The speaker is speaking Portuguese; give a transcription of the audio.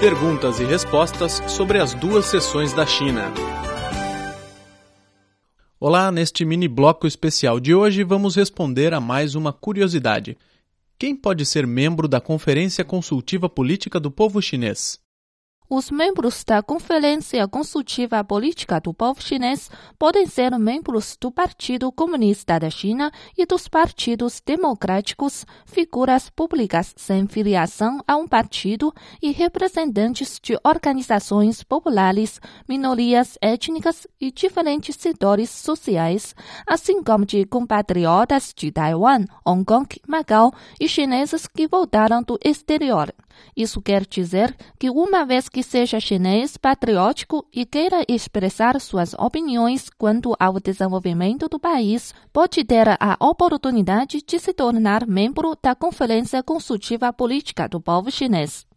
Perguntas e respostas sobre as duas sessões da China. Olá, neste mini bloco especial de hoje vamos responder a mais uma curiosidade. Quem pode ser membro da Conferência Consultiva Política do Povo Chinês? Os membros da Conferência Consultiva Política do Povo Chinês podem ser membros do Partido Comunista da China e dos partidos democráticos, figuras públicas sem filiação a um partido e representantes de organizações populares, minorias étnicas e diferentes setores sociais, assim como de compatriotas de Taiwan, Hong Kong, Macau e chineses que voltaram do exterior. Isso quer dizer que, uma vez que seja chinês patriótico e queira expressar suas opiniões quanto ao desenvolvimento do país, pode ter a oportunidade de se tornar membro da Conferência Consultiva Política do Povo Chinês.